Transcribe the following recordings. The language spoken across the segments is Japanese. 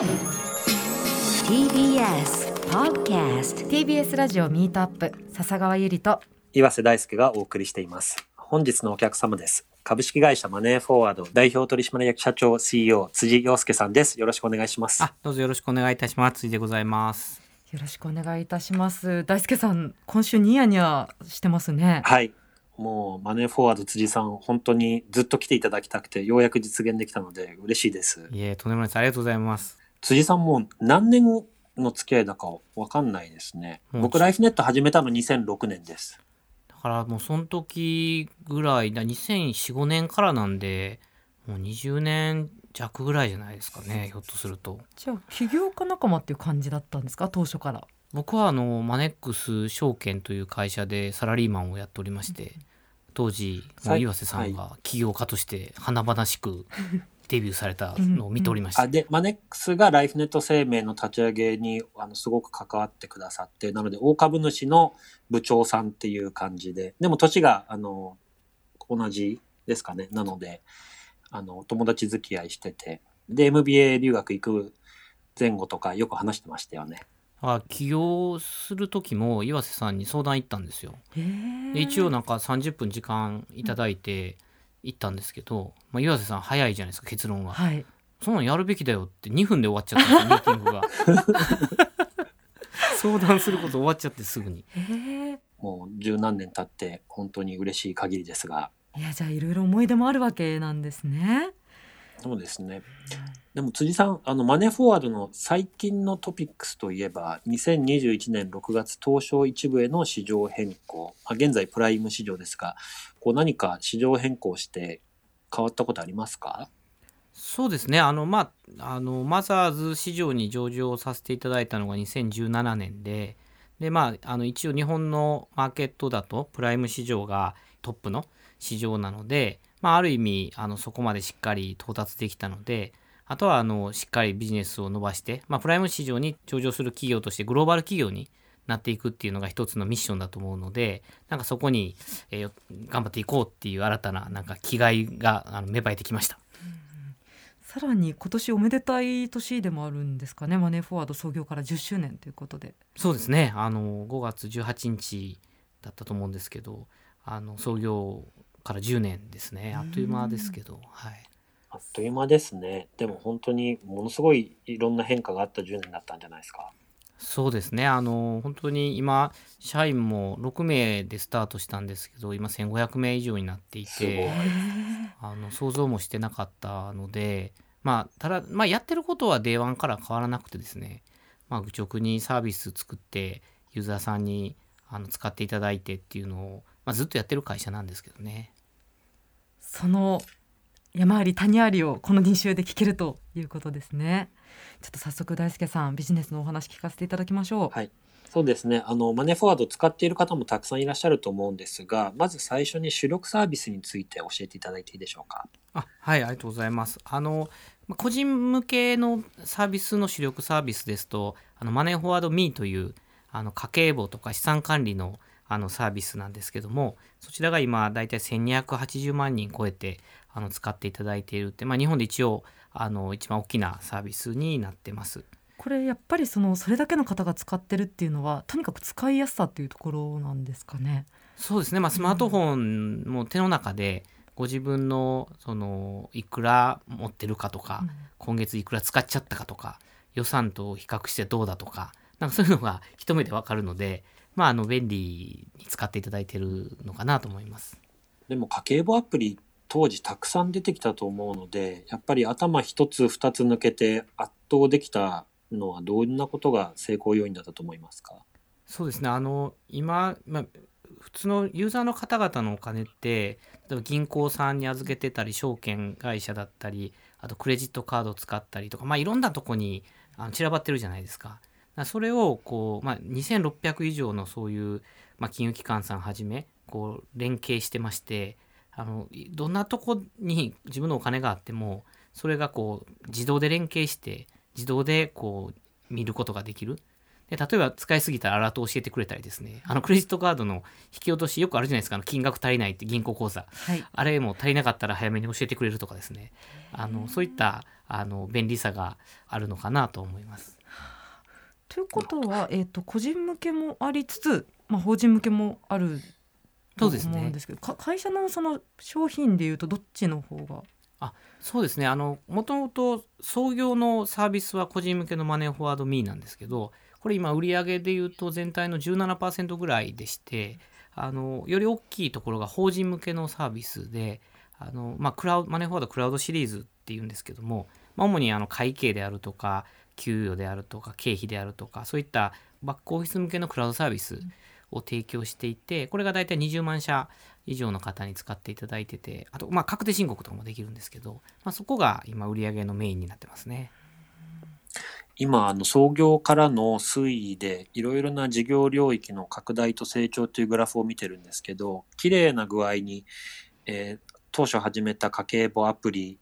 TBS Podcast TBS ラジオミートアップ笹川ゆりと岩瀬大輔がお送りしています。本日のお客様です。株式会社マネーフォワード代表取締役社長 CEO 辻洋介さんです。よろしくお願いします。あ、どうぞよろしくお願いいたします。ついでございます。よろしくお願いいたします大輔さん今週ニヤニヤしてますねはい。もうマネーフォワード辻さん、本当にずっと来ていただきたくて、ようやく実現できたので嬉しいです。いえ、とんでもないです。ありがとうございます。辻さんもう何年の付き合いだかわかんないですね。うん僕ライフネット始めたの2006年です。だからもうその時ぐらいだ、2004、5年からなんで、もう20年弱ぐらいじゃないですかね、ひょっとすると。じゃあ起業家仲間っていう感じだったんですか？当初から僕はあの、マネックス証券という会社でサラリーマンをやっておりまして、当時、岩瀬さんが起業家として華々しくデビューされたのを見ておりました。あで、マネックスがライフネット生命の立ち上げにあのすごく関わってくださって、なので大株主の部長さんっていう感じで、でも年があの同じですかね。なので、あの友達付き合いしてて、で、MBA 留学行く前後とかよく話してましたよね。あ起業する時も岩瀬さんに相談行ったんですよ。一応なんか30分時間いただいて行ったんですけど、まあ、岩瀬さん早いじゃないですか結論が、はい。そんなんやるべきだよって2分で終わっちゃったんですよ ミーティングが。相談すること終わっちゃってすぐに。もう十何年経って本当に嬉しい限りですが、いやじゃあいろいろ思い出もあるわけなんですねそうですね。でも辻さん、あのマネーフォワードの最近のトピックスといえば、2021年6月東証一部への市場変更、あ現在プライム市場ですが、こう何か市場変更して変わったことありますか？そうですね。あのまああのマザーズ市場に上場させていただいたのが2017年ででまああの一応日本のマーケットだとプライム市場がトップの市場なので、まあ、ある意味あのそこまでしっかり到達できたのであとはあのしっかりビジネスを伸ばして、まあ、プライム市場に上場する企業としてグローバル企業になっていくっていうのが一つのミッションだと思うのでなんかそこに、えー頑張っていこうっていう新たななんか気概があの芽生えてきました。さらに今年おめでたい年でもあるんですかねマネーフォワード創業から10周年ということでそうですねあの5月18日だったと思うんですけどあの創業から10年ですね。あっという間ですけど、はい、あっという間ですね。でも本当にものすごいいろんな変化があった10年だったんじゃないですか。そうですね。あの本当に今社員も6名でスタートしたんですけど今1500名以上になっていすごい。てあの想像もしてなかったのでまあただ、まあ、やってることは Day1 から変わらなくてですね、まあ、愚直にサービス作ってユーザーさんにあの使っていただいてっていうのを、まあ、ずっとやってる会社なんですけどね。その山あり谷ありをこの2週で聞けるということですねちょっと早速大輔さんビジネスのお話聞かせていただきましょうはい。そうですね。あの、マネーフォワードを使っている方もたくさんいらっしゃると思うんですが、まず最初に主力サービスについて教えていただいていいでしょうか？あはい、ありがとうございます。あの、ま個人向けのサービスの主力サービスですと、あのマネーフォワード Me というあの家計簿とか資産管理のあのサービスなんですけども、そちらが今だいたい1280万人超えてあの使っていただいているって、まあ、日本で一応あの一番大きなサービスになってます。これやっぱりそのそれだけの方が使ってるっていうのはとにかく使いやすさっていうところなんですかね？そうですね、まあ、スマートフォンも手の中でご自分のそのいくら持ってるかとか、今月いくら使っちゃったかとか予算と比較してどうだとかなんかそういうのが一目でわかるので、まあ、あの便利に使っていただいてるのかなと思います。でも家計簿アプリ当時たくさん出てきたと思うので、やっぱり頭一つ二つ抜けて圧倒できたのはどんなことが成功要因だったと思いますか？そうですねあの今、まあ、普通のユーザーの方々のお金って例えば銀行さんに預けてたり証券会社だったりあとクレジットカードを使ったりとか、まあ、いろんなとこにあの散らばってるじゃないですか。それをこう、まあ、2600以上のそういう、まあ、金融機関さんはじめこう連携してましてあのどんなとこに自分のお金があってもそれがこう自動で連携して自動でこう見ることができる。で例えば使いすぎたらアラートを教えてくれたりですね。あのクレジットカードの引き落としよくあるじゃないですか。あの金額足りないって銀行口座。はい。あれも足りなかったら早めに教えてくれるとかですね。あのそういったあの便利さがあるのかなと思います。ということは、えー、と個人向けもありつつ、まあ、法人向けもあると思うんですけどか会社のその商品でいうとどっちの方が？そうですね。あのもともと創業のサービスは個人向けのマネーフォワードミーなんですけどこれ今売上でいうと全体の17%ぐらいでしてあのより大きいところが法人向けのサービスであの、まあ、クラウドマネーフォワードクラウドシリーズっていうんですけども、まあ、主にあの会計であるとか給与であるとか経費であるとかそういったバックオフィス向けのクラウドサービスを提供していてこれが大体20万社以上の方に使っていただいててあとまあ確定申告とかもできるんですけど、まあ、そこが今売り上げのメインになってますね。今あの創業からの推移でいろいろな事業領域の拡大と成長というグラフを見てるんですけど綺麗な具合に、えー当初始めた家計簿アプリ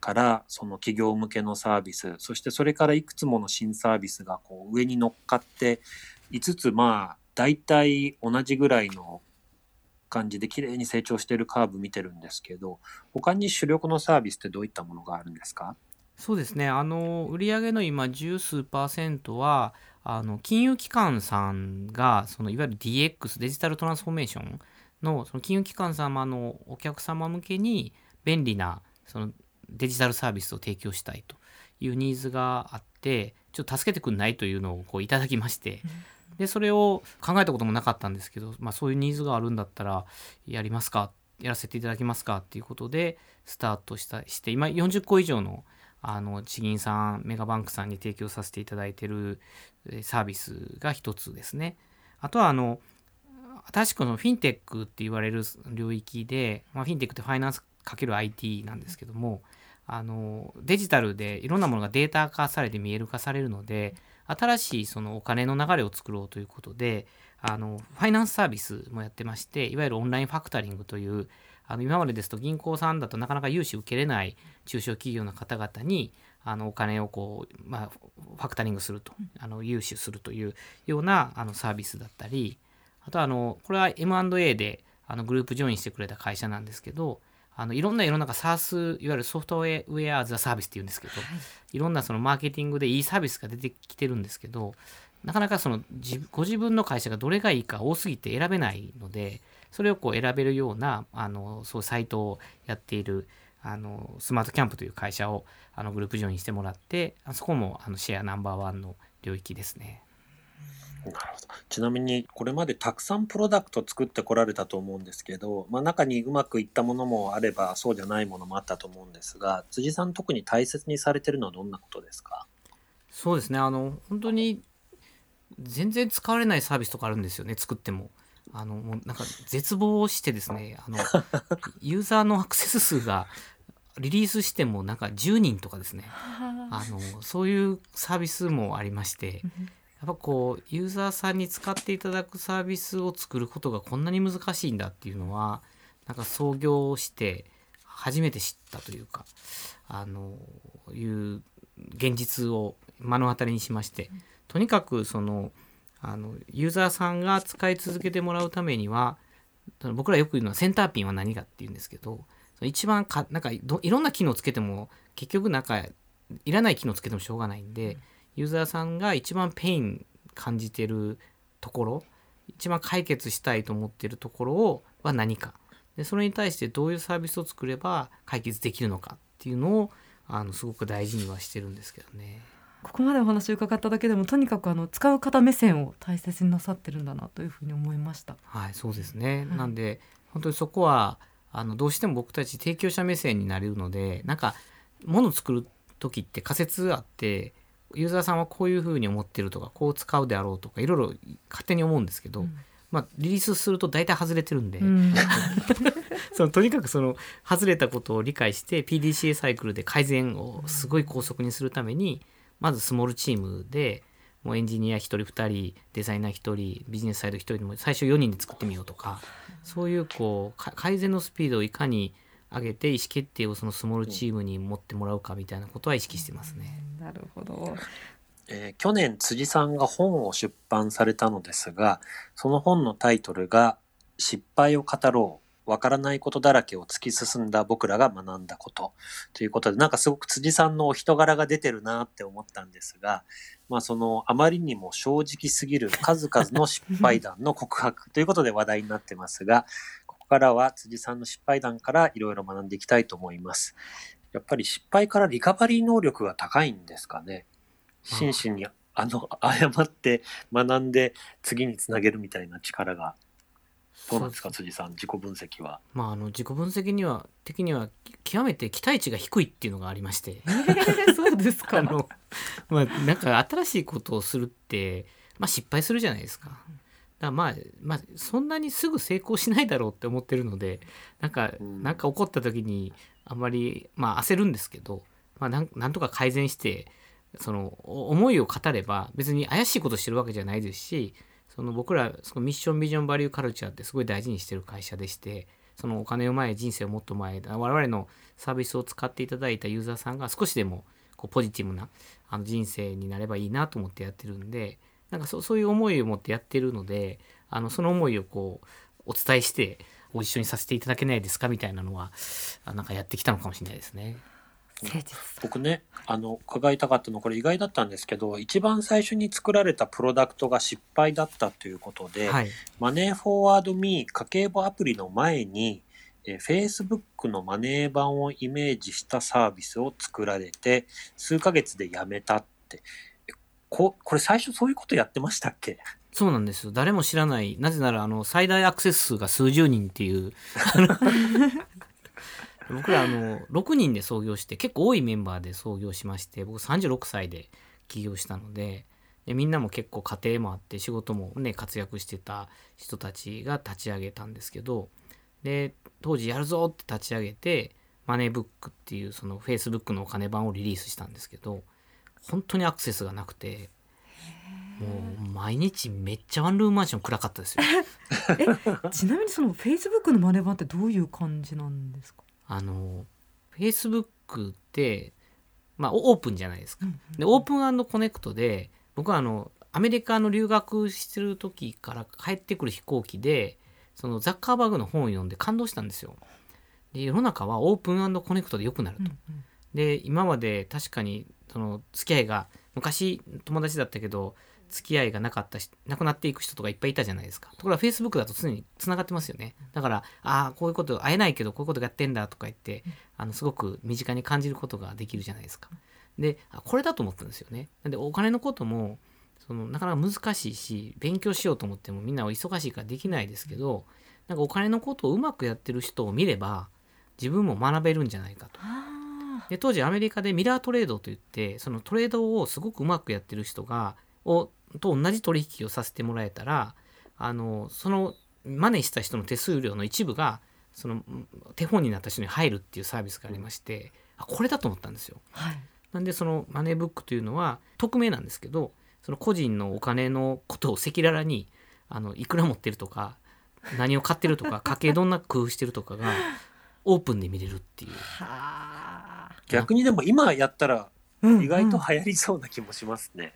からその企業向けのサービスそしてそれからいくつもの新サービスがこう上に乗っかって5つまあ大体同じぐらいの感じで綺麗に成長しているカーブ見てるんですけど他に主力のサービスってどういったものがあるんですか？そうですね。あの売上の今十数パーセントはあの金融機関さんがそのいわゆる DX デジタルトランスフォーメーションのその金融機関様のお客様向けに便利なそのデジタルサービスを提供したいというニーズがあってちょっと助けてくんないというのをこういただきまして、でそれを考えたこともなかったんですけど、まあ、そういうニーズがあるんだったらやりますかやらせていただきますかっていうことでスタートしたして今40個以上のあの地銀さんメガバンクさんに提供させていただいているえーサービスが一つですね。あとはあの新しくのフィンテックって言われる領域で、まあ、フィンテックってファイナンスかける IT なんですけどもあのデジタルでいろんなものがデータ化されて見える化されるので新しいそのお金の流れを作ろうということであのファイナンスサービスもやってましていわゆるオンラインファクタリングというあの今までですと銀行さんだとなかなか融資受けれない中小企業の方々にあのお金をこう、まあ、ファクタリングするとあの融資するというようなあのサービスだったりあとあのこれは M&A であのグループジョインしてくれた会社なんですけどあのいろんな世の中 SaaS いわゆるソフトウェア・ザ・サービスっていうんですけど、い、ろんなそのマーケティングでいいサービスが出てきてるんですけどなかなかその自ご自分の会社がどれがいいか多すぎて選べないのでそれをこう選べるようなあのそうサイトをやっているあのスマートキャンプという会社をあのグループジョインしてもらってあそこもあのシェアナンバーワンの領域ですね。なるほど。ちなみにこれまでたくさんプロダクト作ってこられたと思うんですけど、まあ、中にうまくいったものもあればそうじゃないものもあったと思うんですが辻さん特に大切にされてるのはどんなことですか？そうですね。あの本当に全然使われないサービスとかあるんですよね作っても。あのもうなんか絶望してですね。あのユーザーのアクセス数がリリースしてもなんか10人とかですね。あのそういうサービスもありましてやっぱこうユーザーさんに使っていただくサービスを作ることがこんなに難しいんだっていうのはなんか創業して初めて知ったというかあのいう現実を目の当たりにしましてとにかくそのあのユーザーさんが使い続けてもらうためには僕らよく言うのはセンターピンは何かっていうんですけど一番かなんかいろんな機能つけても結局なんかいらない機能つけてもしょうがないんで、ユーザーさんが一番 pain 感じてるところ一番解決したいと思ってるところをは何かでそれに対してどういうサービスを作れば解決できるのかっていうのをあのすごく大事にはしてるんですけどね。ここまでお話を伺っただけでもとにかくあの使う方目線を大切になさってるんだなというふうに思いました。はい、そうですね。はいなんで本当にそこはあのどうしても僕たち提供者目線になれるのでなんか物を作る時って仮説あってユーザーさんはこういうふうに思ってるとかこう使うであろうとかいろいろ勝手に思うんですけど、うん。まあ、リリースすると大体外れてるんで、うん。そのとにかくその外れたことを理解して PDCA サイクルで改善をすごい高速にするためにまずスモールチームでもうエンジニア1人2人デザイナー1人ビジネスサイド1人でも最初4人で作ってみようとかそういうこうか改善のスピードをいかに上げて意思決定をそのスモールチームに持ってもらうかみたいなことは意識してますね。なるほど。えー去年辻さんが本を出版されたのですがその本のタイトルが「失敗を語ろうわからないことだらけを突き進んだ僕らが学んだことということで、なんかすごく辻さんのお人柄が出てるなって思ったんですが、まあそのあまりにも正直すぎる数々の失敗談の告白ということで話題になってますが、からは辻さんの失敗談からいろいろ学んでいきたいと思います。やっぱり失敗からリカバリー能力が高いんですかね。真摯にあの誤って学んで次につなげるみたいな力がどうなんですか辻さん自己分析は。まああの自己分析には的には極めて期待値が低いっていうのがありましてえー そうですかあのまあなんか新しいことをするってまあ失敗するじゃないですか。だまあまあそんなにすぐ成功しないだろうって思ってるのでなんかうん。なんか起こった時にあんまりまあ焦るんですけど、まあ、なんなんとか改善してそのお思いを語れば別に怪しいことしてるわけじゃないですしその僕らそのミッションビジョンバリューカルチャーってすごい大事にしてる会社でしてそのお金を前人生をもっと前我々のサービスを使っていただいたユーザーさんが少しでもこうポジティブなあの人生になればいいなと思ってやってるんでなんかそうそういう思いを持ってやってるのであのその思いをこうお伝えしてご一緒にさせていただけないですかみたいなのはあなんかやってきたのかもしれないですね。僕ねあの伺いたかったのこれ意外だったんですけど一番最初に作られたプロダクトが失敗だったということで、はい、マネーフォワードミー家計簿アプリの前に、えー Facebook のマネー版をイメージしたサービスを作られて数ヶ月でやめたってえここれ最初そういうことやってましたっけ？そうなんですよ。誰も知らない。なぜならあの最大アクセス数が数十人っていう。僕らあの6人で創業して結構多いメンバーで創業しまして僕36歳で起業したのででみんなも結構家庭もあって仕事もね活躍してた人たちが立ち上げたんですけどで当時やるぞって立ち上げてマネーブックっていうその Facebook のお金版をリリースしたんですけど本当にアクセスがなくてもう毎日めっちゃワンルームマンション暗かったですよ。ちなみにそのフェイスブックのマネ版ってどういう感じなんですか、あの Facebook ってまあオープンじゃないですか。うんでオープンコネクトで僕はあのアメリカの留学してる時から帰ってくる飛行機でそのザッカーバーグの本を読んで感動したんですよ。で世の中はオープンコネクトで良くなると。うんで今まで確かにその付き合いが昔友達だったけど付き合いがなかったしなくなっていく人とかいっぱいいたじゃないですか。ところが Facebook だと常につながってますよね。だからああこういうこと会えないけどこういうことやってんだとか言ってあのすごく身近に感じることができるじゃないですか。でこれだと思ったんですよね。なんでお金のこともそのなかなか難しいし勉強しようと思ってもみんなは忙しいからできないですけどなんかお金のことをうまくやってる人を見れば自分も学べるんじゃないかと。で当時アメリカでミラートレードといってそのトレードをすごくうまくやってる人がをと同じ取引をさせてもらえたらあのそのマネーした人の手数料の一部がそのん手本になった人に入るっていうサービスがありましてあこれだと思ったんですよ。ーはいなんでそのマネーブックというのは匿名なんですけどその個人のお金のことを赤裸々にあのいくら持ってるとか何を買ってるとか家計どんな工夫してるとかがオープンで見れるっていう。はあ逆にでも今やったらうん。意外と流行りそうな気もしますね。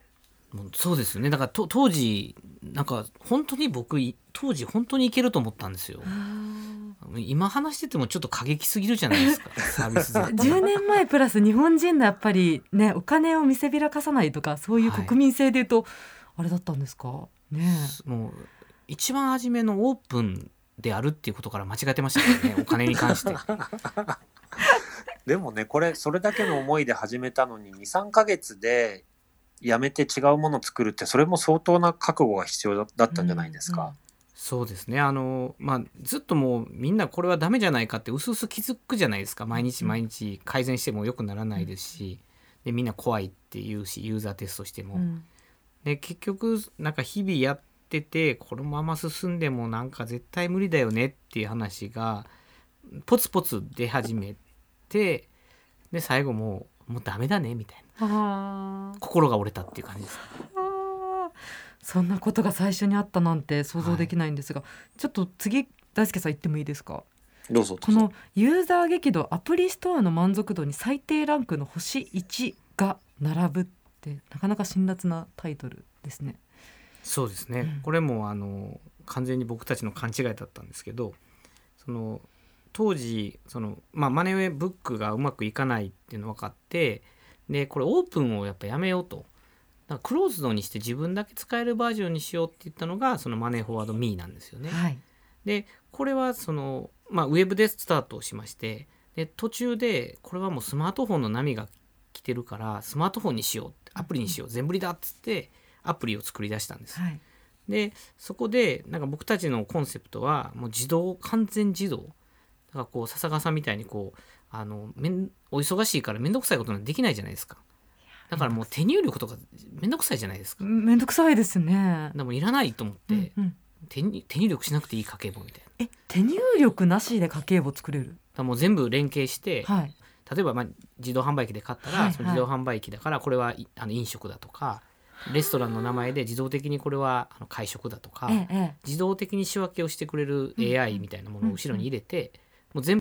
もうそうですよね。だからと当時なんか本当に僕い当時本当にいけると思ったんですよ。今話しててもちょっと過激すぎるじゃないですか。サービスで。10年前プラス日本人のやっぱりねお金を見せびらかさないとかそういう国民性でいうと、あれだったんですか？ねもう一番初めのオープンであるっていうことから間違ってましたからね。お金に関して でもねこれそれだけの思いで始めたのに23ヶ月でやめて違うものを作るってそれも相当な覚悟が必要だだったんじゃないですか。そうですね。あのまあずっともうみんなこれはダメじゃないかってうすうす気づくじゃないですか。毎日毎日改善しても良くならないですし。でみんな怖いって言うしユーザーテストしても、うん。で結局なんか日々やっててこのまま進んでもなんか絶対無理だよねっていう話がポツポツ出始めてで最後もうもうダメだねみたいな。心が折れたっていう感じです。そんなことが最初にあったなんて想像できないんですが、ちょっと次大輔さん言ってもいいですか？どうぞ。どうぞこのユーザー激怒アプリストアの満足度に最低ランクの星1が並ぶってなかなか辛辣なタイトルですね。そうですね、うん。これもあの完全に僕たちの勘違いだったんですけどその当時その、まあ、マネーブックがうまくいかないっていうの分かってでこれオープンをやっぱやめようと。だからクローズドにして自分だけ使えるバージョンにしようって言ったのがそのマネーフォワードミーなんですよね。はいでこれはその、まあ、ウェブでスタートしましてで途中でこれはもうスマートフォンの波が来てるからスマートフォンにしようアプリにしよう全振りだっつってアプリを作り出したんです。はいでそこでなんか僕たちのコンセプトはもう自動完全自動だからこう笹川さんみたいにこうあのめんお忙しいから面倒くさいことなんてできないじゃないですか。だからもう手入力とか面倒くさいじゃないですか。めんどくさいですね。でもいらないと思って、うんうん。手に手入力しなくていい家計簿みたいな。え手入力なしで家計簿作れる？らもう全部連携して、はい。例えばまあ自動販売機で買ったら、はいはい。その自動販売機だからこれはいあの飲食だとかレストランの名前で自動的にこれはあの会食だとか、ええええ。自動的に仕分けをしてくれる AI みたいなものを後ろに入れて、もう全部